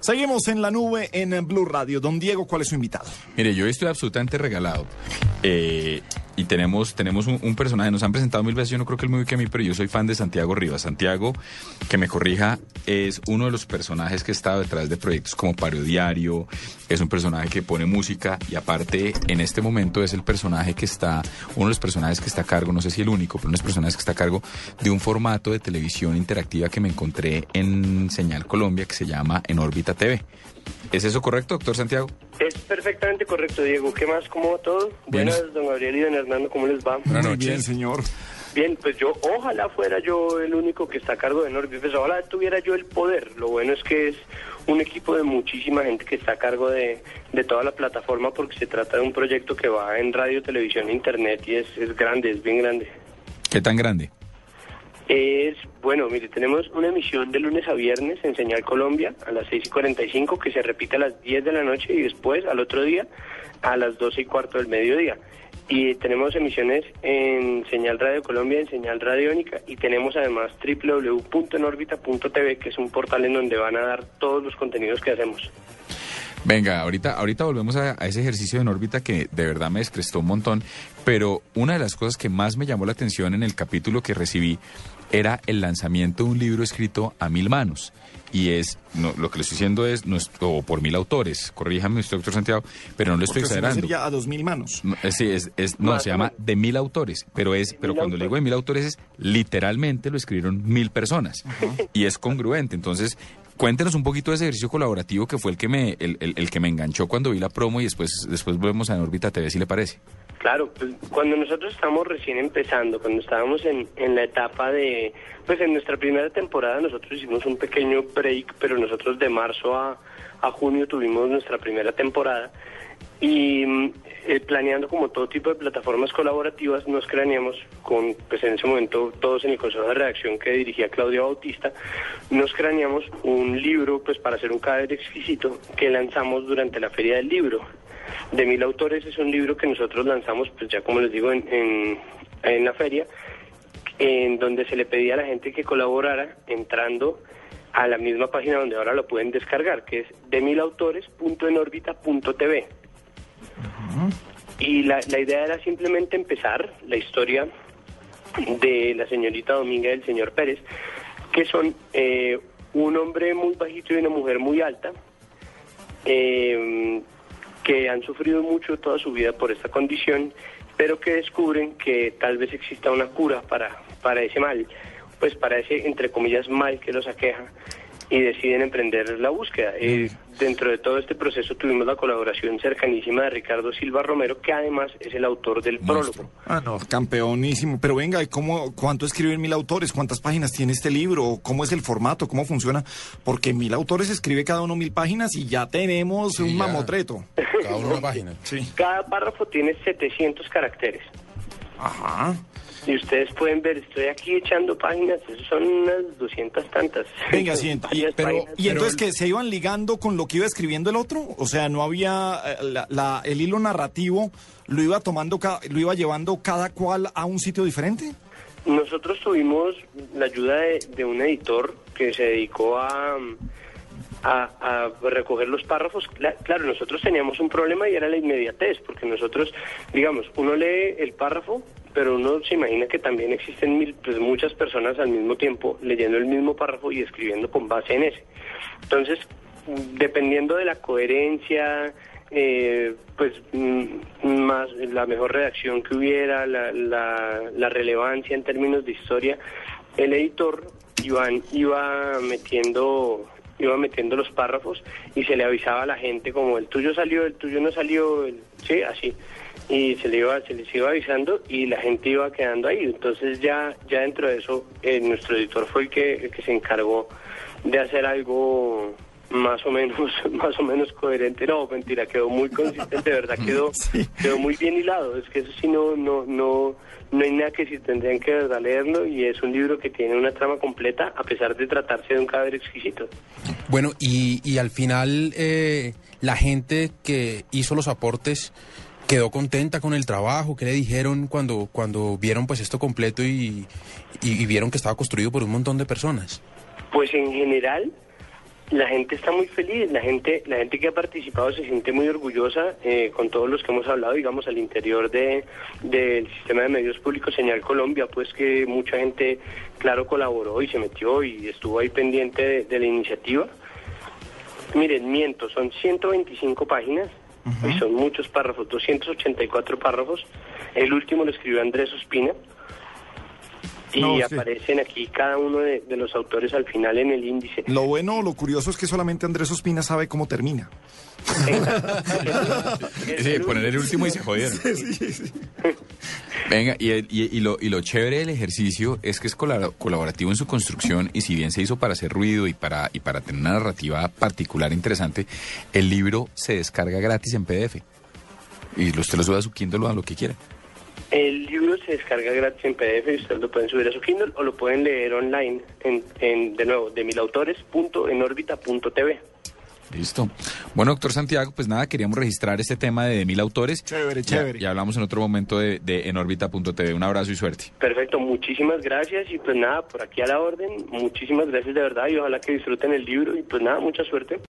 Seguimos en la nube en Blue Radio. Don Diego, ¿cuál es su invitado? Mire, yo estoy absolutamente regalado. Eh, y tenemos, tenemos un, personaje, nos han presentado mil veces, yo no creo que él me ubique a mí, pero yo soy fan de Santiago Rivas. Santiago, que me corrija, es uno de los personajes que estado detrás de proyectos como Diario, es un personaje que pone música y aparte en este momento es el personaje que está, uno de los personajes que está a cargo, no sé si el único, pero uno de los personajes que está a cargo de un formato de televisión interactiva que me encontré en Señal Colombia que se llama En órbita TV. ¿Es eso correcto, doctor Santiago? Es perfectamente correcto, Diego. ¿Qué más? ¿Cómo va todo? Bien. Buenas, don Gabriel y don Hernando, ¿cómo les va? Buenas noches. bien, señor. Bien, pues yo, ojalá fuera yo el único que está a cargo de Norby, pues ojalá tuviera yo el poder. Lo bueno es que es un equipo de muchísima gente que está a cargo de, de toda la plataforma porque se trata de un proyecto que va en radio, televisión e internet y es, es grande, es bien grande. ¿Qué tan grande? Es, bueno, mire, tenemos una emisión de lunes a viernes en Señal Colombia a las 6 y 45 que se repite a las 10 de la noche y después al otro día a las 12 y cuarto del mediodía. Y tenemos emisiones en Señal Radio Colombia, en Señal Radiónica y tenemos además www.enorbita.tv que es un portal en donde van a dar todos los contenidos que hacemos. Venga, ahorita, ahorita volvemos a, a ese ejercicio en órbita que de verdad me descrestó un montón, pero una de las cosas que más me llamó la atención en el capítulo que recibí era el lanzamiento de un libro escrito a mil manos. Y es, no, lo que le estoy diciendo es, o por mil autores, corríjame usted, doctor Santiago, pero no lo estoy Porque si no exagerando. sería a dos mil manos. No, eh, Sí, es, es- no, se llama de mil autores, pero es, pero cuando le digo de mil autores es literalmente lo escribieron mil personas y es congruente. Entonces, cuéntenos un poquito de ese ejercicio colaborativo que fue el que me, el, el- que me enganchó cuando vi la promo y después, después volvemos a En órbita TV, si le parece. Claro, pues cuando nosotros estamos recién empezando, cuando estábamos en, en la etapa de, pues en nuestra primera temporada nosotros hicimos un pequeño break, pero nosotros de marzo a, a junio tuvimos nuestra primera temporada y mm, eh, planeando como todo tipo de plataformas colaborativas nos craneamos con, pues en ese momento todos en el consejo de redacción que dirigía Claudia Bautista, nos craneamos un libro pues para hacer un cadáver exquisito que lanzamos durante la feria del libro de mil autores es un libro que nosotros lanzamos, pues ya como les digo, en, en, la feria, en donde se le pedía a la gente que colaborara entrando a la misma página donde ahora lo pueden descargar, que es de milautores.enorbita.tv. Y la, la idea era simplemente empezar la historia de la señorita Dominga y del señor Pérez, que son eh, un hombre muy bajito y una mujer muy alta, eh, que han sufrido mucho toda su vida por esta condición, pero que descubren que tal vez exista una cura para, para ese mal, pues para ese, entre comillas, mal que los aqueja, y deciden emprender la búsqueda. Eh, dentro de todo este proceso tuvimos la colaboración cercanísima de Ricardo Silva Romero, que además es el autor del Monstruo. prólogo. Ah, no, campeonísimo. Pero venga, ¿y cómo, ¿cuánto escriben mil autores? ¿Cuántas páginas tiene este libro? ¿Cómo es el formato? ¿Cómo funciona? Porque mil autores escribe cada uno mil páginas y ya tenemos un ya. mamotreto. Cada uno una página. Sí. Cada párrafo tiene 700 caracteres. Ajá. Y ustedes pueden ver, estoy aquí echando páginas, son unas 200 tantas. Venga, sí, y, pero. ¿y entonces que se iban ligando con lo que iba escribiendo el otro? O sea, no había eh, la- la- el hilo narrativo lo iba tomando, lo iba llevando cada cual a un sitio diferente. Nosotros tuvimos la ayuda de, de un editor que se dedicó a, a, a recoger los párrafos. Cla- Claro, nosotros teníamos un problema y era la inmediatez, porque nosotros, digamos, uno lee el párrafo, pero uno se imagina que también existen mil, pues, muchas personas al mismo tiempo leyendo el mismo párrafo y escribiendo con base en ese. Entonces, dependiendo de la coherencia, eh, pues mm, más la mejor redacción que hubiera, la, la, la relevancia en términos de historia, el editor Iván iba metiendo iba metiendo los párrafos y se le avisaba a la gente como el tuyo salió, el tuyo no salió, el- sí, así. Y se le iba se les iba avisando y la gente iba quedando ahí. Entonces ya ya dentro de eso eh, nuestro editor fue el que el que se encargó de hacer algo más o menos más o menos coherente no mentira quedó muy consistente de verdad quedó quedó muy bien hilado es que eso sí no no no no hay nada que si tendrían que de verdad leerlo y es un libro que tiene una trama completa a pesar de tratarse de un cadáver exquisito Bueno, y, y al final eh, la gente que hizo los aportes quedó contenta con el trabajo. ¿Qué le dijeron cuando, cuando vieron pues esto completo y, y- y vieron que estaba construido por un montón de personas? Pues en general la gente está muy feliz, la gente, la gente que ha participado se siente muy orgullosa eh, con todos los que hemos hablado, digamos, al interior de del sistema de medios públicos Señal Colombia, pues que mucha gente, claro, colaboró y se metió y estuvo ahí pendiente de, de la iniciativa. Miren, miento, son 125 páginas y son muchos párrafos, 284 párrafos. El último lo escribió Andrés Ospina. Y No, sí. aparecen aquí cada uno de, de los autores al final en el índice. Lo bueno o lo curioso es que solamente Andrés Ospina sabe cómo termina. Sí, poner el último y se jodieron. Venga, y, el- y- y lo, y lo chévere del ejercicio es que es colabora- colaborativo en su construcción y si bien se hizo para hacer ruido y para, y para tener una narrativa particular interesante, el libro se descarga gratis en PDF. Y usted lo sube a su Kindle o a lo que quiera. El libro se descarga gratis en PDF y ustedes lo pueden subir a su Kindle o lo pueden leer online, en, en, de nuevo, de milautores.enorbita.tv. Listo. Bueno, doctor Santiago, pues nada, queríamos registrar este tema de mil autores. Chévere, chévere. Y hablamos en otro momento de, de enorbita.tv. Un abrazo y suerte. Perfecto, muchísimas gracias y pues nada, por aquí a la orden, muchísimas gracias de verdad y ojalá que disfruten el libro y pues nada, mucha suerte.